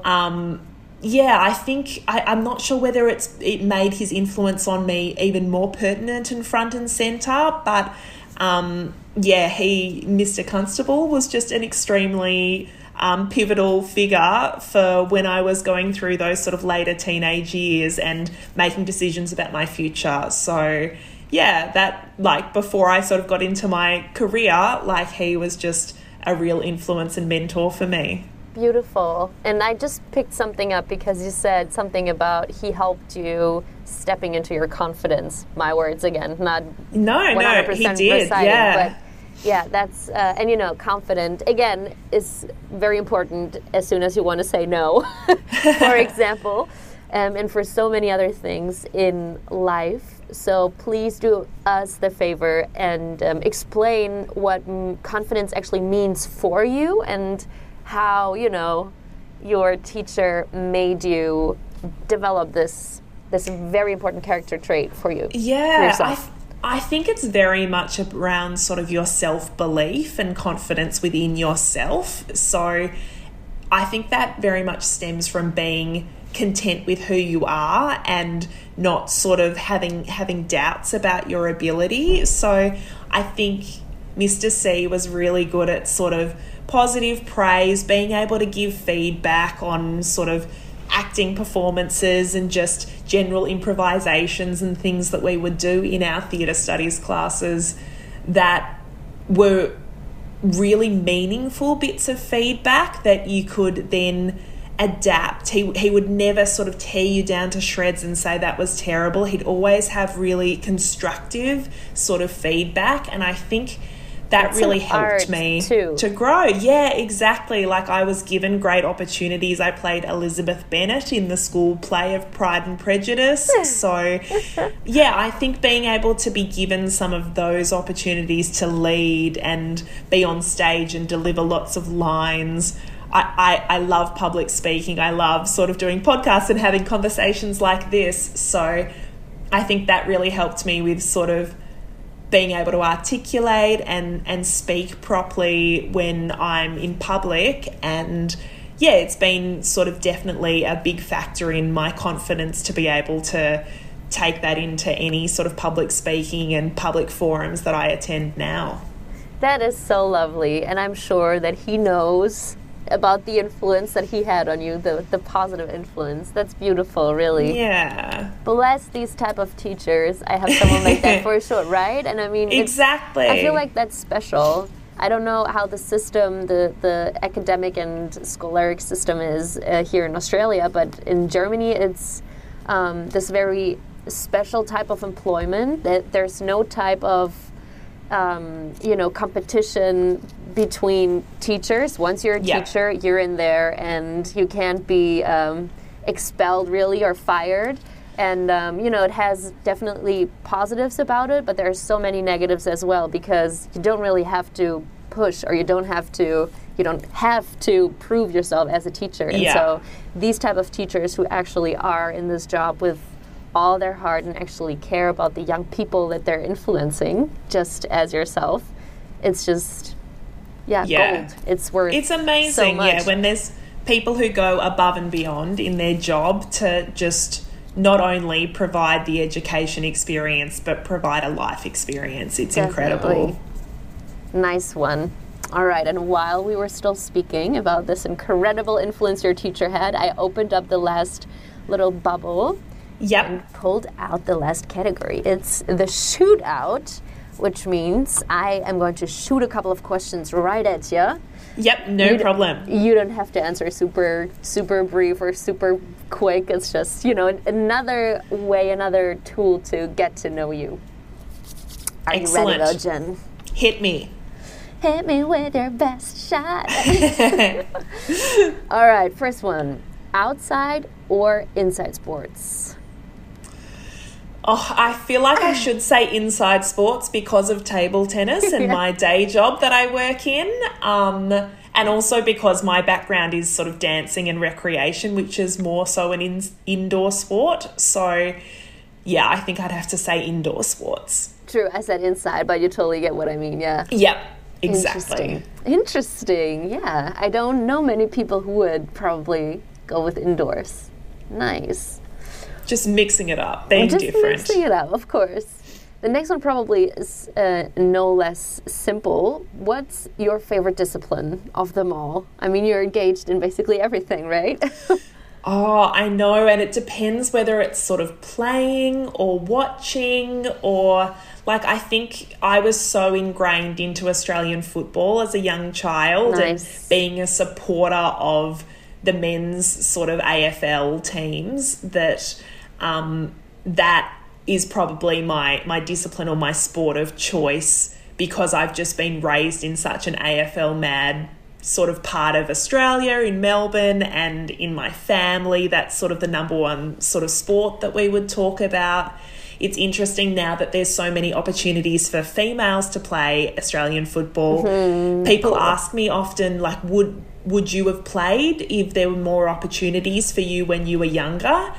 um yeah, I think I, I'm not sure whether it's it made his influence on me even more pertinent and front and center, but um, yeah, he Mr. Constable was just an extremely um, pivotal figure for when I was going through those sort of later teenage years and making decisions about my future. So yeah, that like before I sort of got into my career, like he was just a real influence and mentor for me. Beautiful. And I just picked something up because you said something about he helped you stepping into your confidence. My words again, not No, 100% no, he did. reciting, Yeah. but yeah, that's uh, and you know, confident again is very important as soon as you want to say no, for example, um, and for so many other things in life. So please do us the favor and um, explain what confidence actually means for you and how you know your teacher made you develop this this very important character trait for you. Yeah, th- I think it's very much around sort of your self belief and confidence within yourself. So I think that very much stems from being content with who you are and not sort of having having doubts about your ability. So I think Mr. C was really good at sort of positive praise, being able to give feedback on sort of acting performances and just general improvisations and things that we would do in our theatre studies classes that were really meaningful bits of feedback that you could then adapt. He, he would never sort of tear you down to shreds and say that was terrible. He'd always have really constructive sort of feedback. And I think that really helped me too. to grow. Yeah, exactly. Like I was given great opportunities. I played Elizabeth Bennet in the school play of Pride and Prejudice. so, yeah, I think being able to be given some of those opportunities to lead and be on stage and deliver lots of lines. I, I, I love public speaking. I love sort of doing podcasts and having conversations like this. So I think that really helped me with sort of being able to articulate and and speak properly when I'm in public and yeah it's been sort of definitely a big factor in my confidence to be able to take that into any sort of public speaking and public forums that I attend now. That is so lovely, and I'm sure that he knows about the influence that he had on you, the the positive influence. That's beautiful, really. Yeah. Bless these type of teachers. I have someone like that for sure, right? And I mean, Exactly. I feel like that's special. I don't know how the system, the, the academic and scholaric system is uh, here in Australia, but in Germany, it's um, this very special type of employment that there's no type of um, you know competition between teachers. Once you're a Yeah. teacher, you're in there, and you can't be um, expelled really or fired. And um, you know it has definitely positives about it, but there are so many negatives as well because you don't really have to push or you don't have to you don't have to prove yourself as a teacher. And Yeah. so these type of teachers who actually are in this job with all their heart and actually care about the young people that they're influencing, just as yourself, it's just yeah, Yeah. gold. It's worth It's so amazing, yeah, when there's people who go above and beyond in their job to just not only provide the education experience but provide a life experience. It's incredible. Nice one. All right, and while we were still speaking about this incredible influence your teacher had, I opened up the last little bubble Yep. and pulled out the last category. It's the shootout, which means I am going to shoot a couple of questions right at you. Yep, no You problem. You don't have to answer super super brief or super quick. It's just you know another way, another tool to get to know you. Are you ready though, Excellent. Gen? Hit me. Hit me with your best shot. All right, first one: outside or inside sports? Oh, I feel like I should say inside sports because of table tennis and my day job that I work in. Um, and also because my background is sort of dancing and recreation, which is more so an in- indoor sport. So, yeah, I think I'd have to say indoor sports. True, I said inside, but you totally get what I mean. Yeah. Yep, exactly. Interesting. Interesting. Yeah, I don't know many people who would probably go with indoors. Nice. Just mixing it up, being Just different. mixing it up, of course. The next one probably is uh, no less simple. What's your favorite discipline of them all? I mean, you're engaged in basically everything, right? Oh, I know, and it depends whether it's sort of playing or watching or like I think I was so ingrained into Australian football as a young child Nice. and being a supporter of the men's sort of AFL teams that um, that is probably my my discipline or my sport of choice because I've just been raised in such an AFL mad sort of part of Australia in Melbourne and in my family. That's sort of the number one sort of sport that we would talk about. It's interesting now that there's so many opportunities for females to play Australian football. People ask me often like would would you have played if there were more opportunities for you when you were younger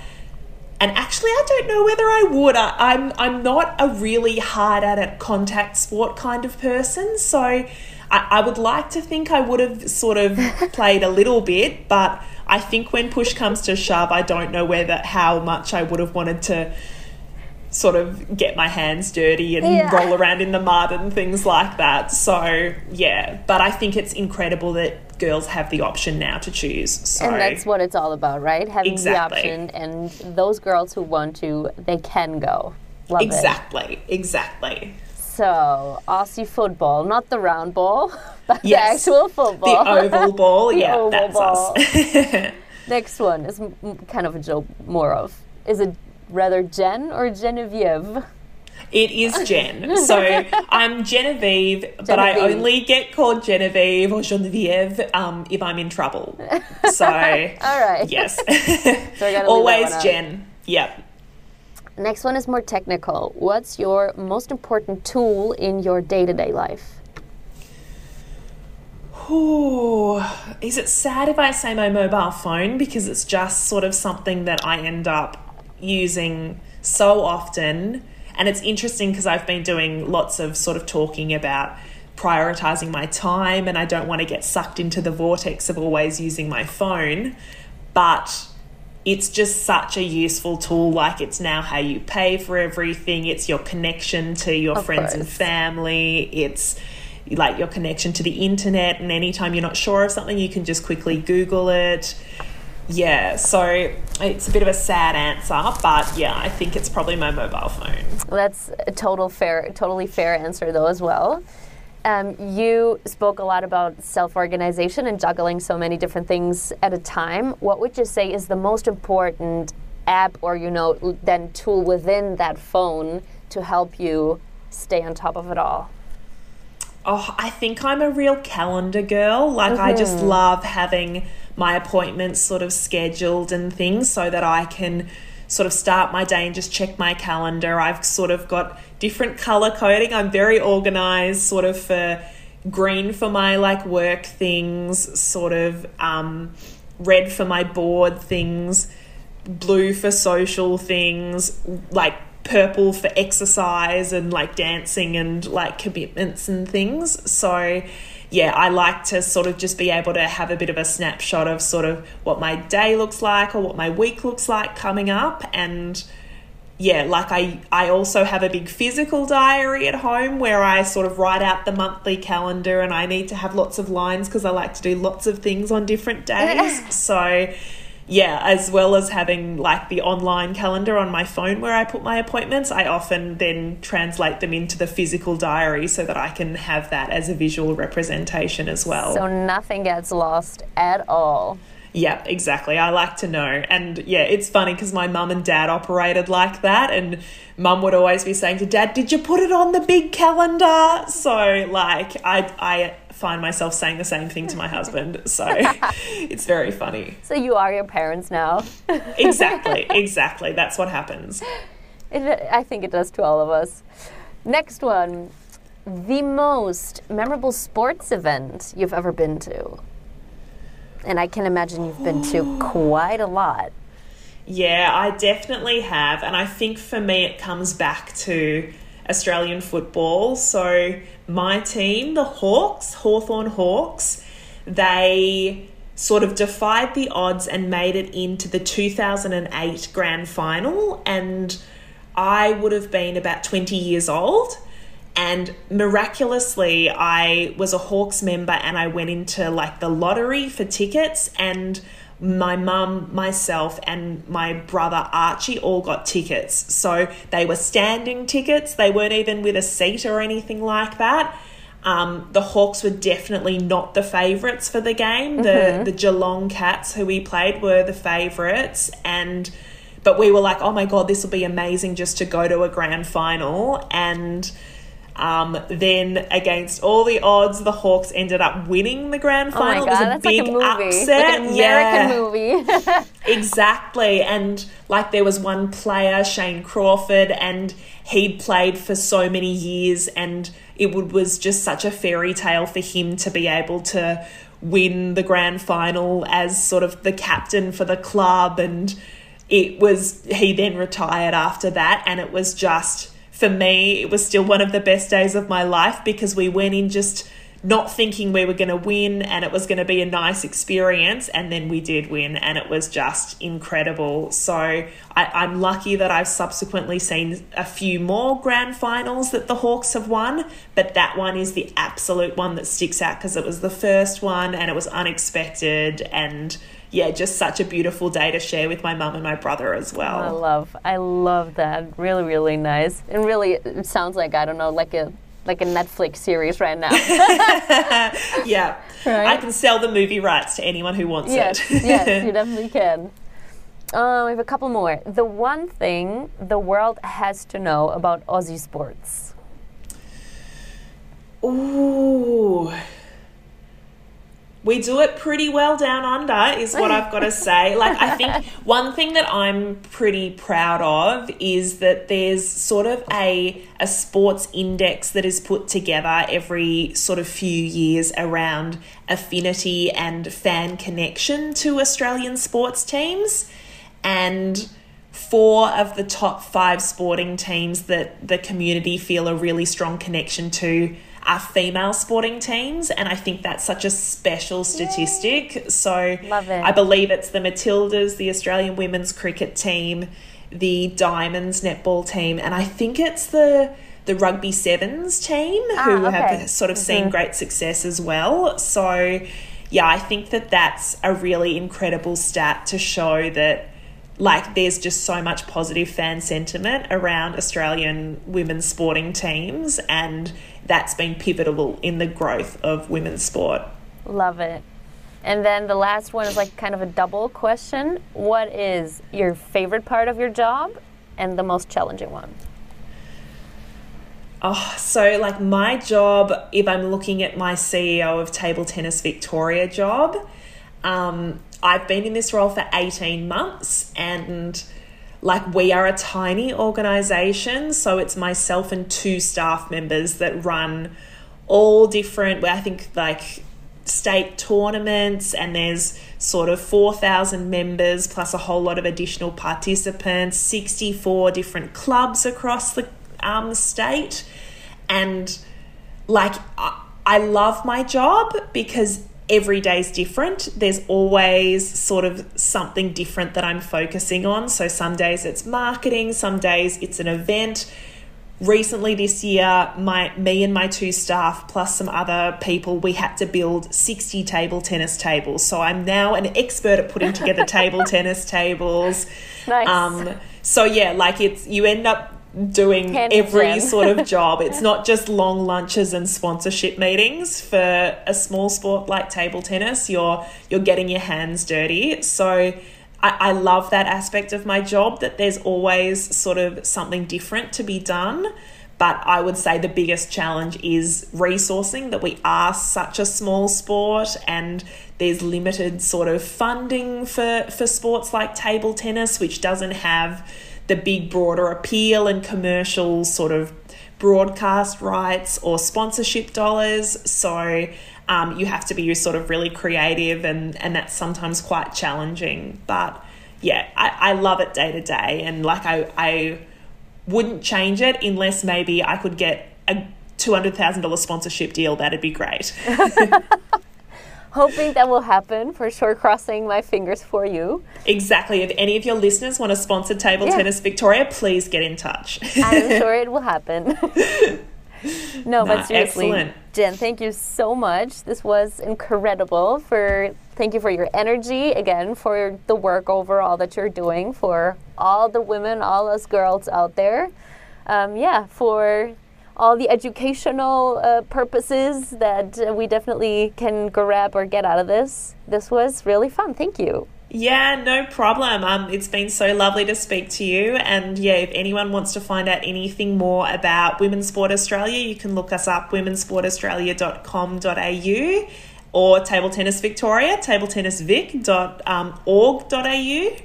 and actually, I don't know whether I would. I, I'm I'm not a really hard at it contact sport kind of person, so I, I would like to think I would have sort of played a little bit, but I think when push comes to shove, I don't know whether how much I would have wanted to sort of get my hands dirty and Yeah. roll around in the mud and things like that. So yeah, but I think it's incredible that girls have the option now to choose. So and that's what it's all about, right? Having Exactly. the option, and those girls who want to, they can go. Love it. exactly, exactly. So, Aussie football, not the round ball, but Yes. the actual football. The oval ball, The yeah, oval that's ball. us. Next one is kind of a joke more of. Is it rather Gen or Genevieve? It is Gen. So I'm Genevieve, but I only get called Genevieve or Genevieve um, if I'm in trouble. So, All right. yes. So we're gonna leave that Always. Gen. Yep. Next one is more technical. What's your most important tool in your day to day life? Ooh, is it sad if I say my mobile phone because it's just sort of something that I end up using so often? And it's interesting because I've been doing lots of sort of talking about prioritizing my time and I don't want to get sucked into the vortex of always using my phone. But it's just such a useful tool. Like it's now how you pay for everything, it's your connection to your Of friends and family, it's like your connection to the internet and anytime you're not sure of something you can just quickly google it yeah so it's a bit of a sad answer but yeah i think it's probably my mobile phone That's a total fair, totally fair answer though as well. Um, you spoke a lot about self-organization and juggling so many different things at a time. What would you say is the most important app or you know then tool within that phone to help you stay on top of it all? Oh, I think I'm a real calendar girl. Like, I just love having my appointments sort of scheduled and things so that I can sort of start my day and just check my calendar. I've sort of got different color coding. I'm very organized, sort of for green for my like work things, sort of um, red for my board things, blue for social things, like purple for exercise and like dancing and like commitments and things. So, yeah, I like to sort of just be able to have a bit of a snapshot of sort of what my day looks like or what my week looks like coming up and yeah, like I I also have a big physical diary at home where I sort of write out the monthly calendar and I need to have lots of lines because I like to do lots of things on different days. so yeah, as well as having like the online calendar on my phone where I put my appointments, I often then translate them into the physical diary so that I can have that as a visual representation as well. So nothing gets lost at all. Yeah, exactly. I like to know. And yeah, it's funny because my mum and dad operated like that. And mum would always be saying to dad, Did you put it on the big calendar? So, like, I, I find myself saying the same thing to my husband. So it's very funny. So you are your parents now. Exactly, exactly. That's what happens. It, I think it does to all of us. Next one. The most memorable sports event you've ever been to? And I can imagine you've been to quite a lot. Yeah, I definitely have. And I think for me, it comes back to Australian football. So, my team, the Hawks, Hawthorn Hawks, they sort of defied the odds and made it into the 2008 grand final. And I would have been about 20 years old. And miraculously, I was a Hawks member and I went into like the lottery for tickets. And my mum, myself, and my brother Archie all got tickets. So they were standing tickets, they weren't even with a seat or anything like that. Um, the Hawks were definitely not the favourites for the game. The the Geelong Cats, who we played, were the favourites, and but we were like, oh my god, this will be amazing just to go to a grand final. And um, then against all the odds, the Hawks ended up winning the grand Oh final. god, it was a like big a movie. upset. Like an American yeah. movie. Exactly. And like there was one player, Shane Crawford, and he'd played for so many years and it would, was just such a fairy tale for him to be able to win the grand final as sort of the captain for the club and it was he then retired after that and it was just for me it was still one of the best days of my life because we went in just not thinking we were going to win and it was going to be a nice experience and then we did win and it was just incredible. So I, i'm lucky that i've subsequently seen a few more grand finals that the hawks have won but that one is the absolute one that sticks out because it was the first one and it was unexpected and yeah just such a beautiful day to share with my mum and my brother as well. I love, I love that. Really, really nice. And really, it sounds like, I don't know, like a like a Netflix series right now. yeah. Right? I can sell the movie rights to anyone who wants yes, it. yes, you definitely can. Uh, we have a couple more. The one thing the world has to know about Aussie sports. Ooh. We do it pretty well down under, is what I've got to say. Like, I think one thing that I'm pretty proud of is that there's sort of a, a sports index that is put together every sort of few years around affinity and fan connection to Australian sports teams. And four of the top five sporting teams that the community feel a really strong connection to are female sporting teams, and I think that's such a special statistic. Yay. So. I believe it's the Matildas, the Australian women's cricket team, the Diamonds netball team, and I think it's the the rugby sevens team Ah, who okay. have sort of seen great success as well. So yeah, I think that that's a really incredible stat to show that like there's just so much positive fan sentiment around Australian women's sporting teams and that's been pivotal in the growth of women's sport. Love it. And then the last one is like kind of a double question. What is your favorite part of your job and the most challenging one? Oh, so like my job, if I'm looking at my CEO of Table Tennis Victoria job, um, I've been in this role for 18 months and like we are a tiny organization so it's myself and two staff members that run all different i think like state tournaments and there's sort of 4000 members plus a whole lot of additional participants 64 different clubs across the um, state. And like I, I love my job because every day's different. There's always sort of something different that I'm focusing on. So some days it's marketing, some days it's an event. Recently this year, my me and my two staff plus some other people, we had to build 60 table tennis tables. So I'm now an expert at putting together table tennis tables. Nice. Um, so yeah, like it's you end up doing Hand every sort of job. It's not just long lunches and sponsorship meetings for a small sport like table tennis. You're you're getting your hands dirty. So I, I love that aspect of my job that there's always sort of something different to be done. But I would say the biggest challenge is resourcing that we are such a small sport and there's limited sort of funding for, for sports like table tennis, which doesn't have the big broader appeal and commercial sort of broadcast rights or sponsorship dollars. So um, you have to be sort of really creative, and, and that's sometimes quite challenging. But yeah, I, I love it day to day, and like I, I wouldn't change it unless maybe I could get a $200,000 sponsorship deal. That'd be great. Hoping that will happen for sure, crossing my fingers for you. exactly. If any of your listeners want to sponsor Table Yeah. Tennis Victoria, please get in touch. I'm sure it will happen. no, Nah, but seriously, excellent. Gen, thank you so much. This was incredible. For thank you for your energy again, for the work overall that you're doing for all the women, all us girls out there. Um, yeah, for all the educational uh, purposes that uh, we definitely can grab or get out of this. This was really fun. Thank you. Yeah, no problem. Um, it's been so lovely to speak to you. And yeah, if anyone wants to find out anything more about Women's Sport Australia, you can look us up womensportaustralia.com.au or Table Tennis Victoria, tabletennisvic.org.au.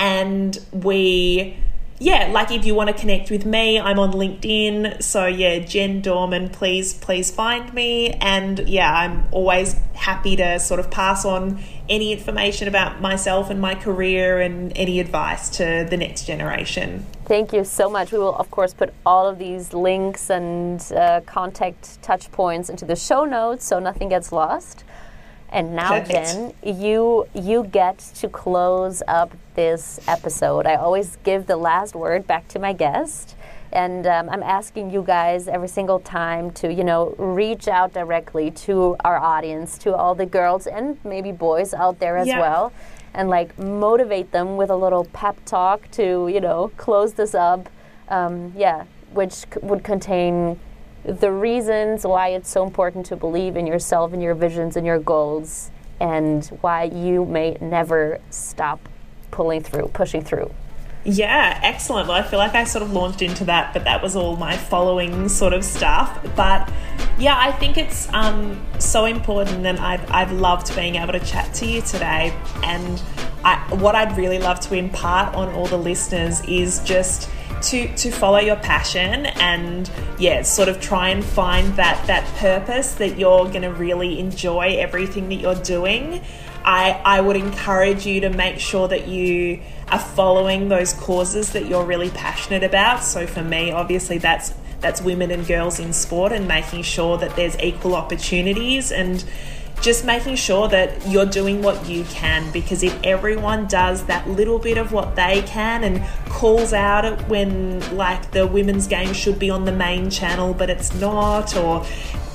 And we, yeah, like if you want to connect with me, I'm on LinkedIn. So yeah, Gen Dohrmann, please, please find me. And yeah, I'm always happy to sort of pass on any information about myself and my career and any advice to the next generation. Thank you so much. We will, of course, put all of these links and uh, contact touch points into the show notes so nothing gets lost. And now, Perfect. Gen, you you get to close up this episode. I always give the last word back to my guest, and um, I'm asking you guys every single time to you know reach out directly to our audience, to all the girls and maybe boys out there as Yeah. well, and like motivate them with a little pep talk to you know close this up. Um, yeah, which c- would contain the reasons why it's so important to believe in yourself and your visions and your goals and why you may never stop pulling through, pushing through. Yeah, excellent. Well, I feel like I sort of launched into that, but that was all my following sort of stuff. But yeah, I think it's um, so important, and I've, I've loved being able to chat to you today. And I, what I'd really love to impart on all the listeners is just to to follow your passion and yeah sort of try and find that that purpose that you're going to really enjoy everything that you're doing I, I would encourage you to make sure that you are following those causes that you're really passionate about. So for me, obviously that's that's women and girls in sport and making sure that there's equal opportunities and just making sure that you're doing what you can because if everyone does that little bit of what they can and calls out it when like the women's game should be on the main channel but it's not or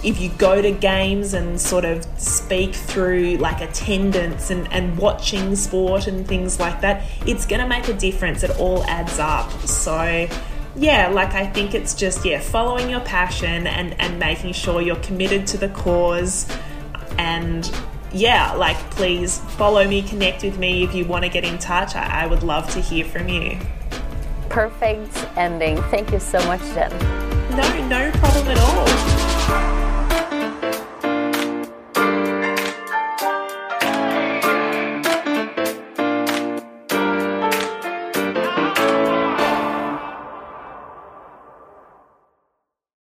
if you go to games and sort of speak through like attendance and, and watching sport and things like that, it's going to make a difference. It all adds up. So, yeah, like I think it's just, yeah, following your passion and, and making sure you're committed to the cause. And yeah, like please follow me, connect with me if you want to get in touch. I, I would love to hear from you. Perfect ending. Thank you so much, Gen. No, no problem at all.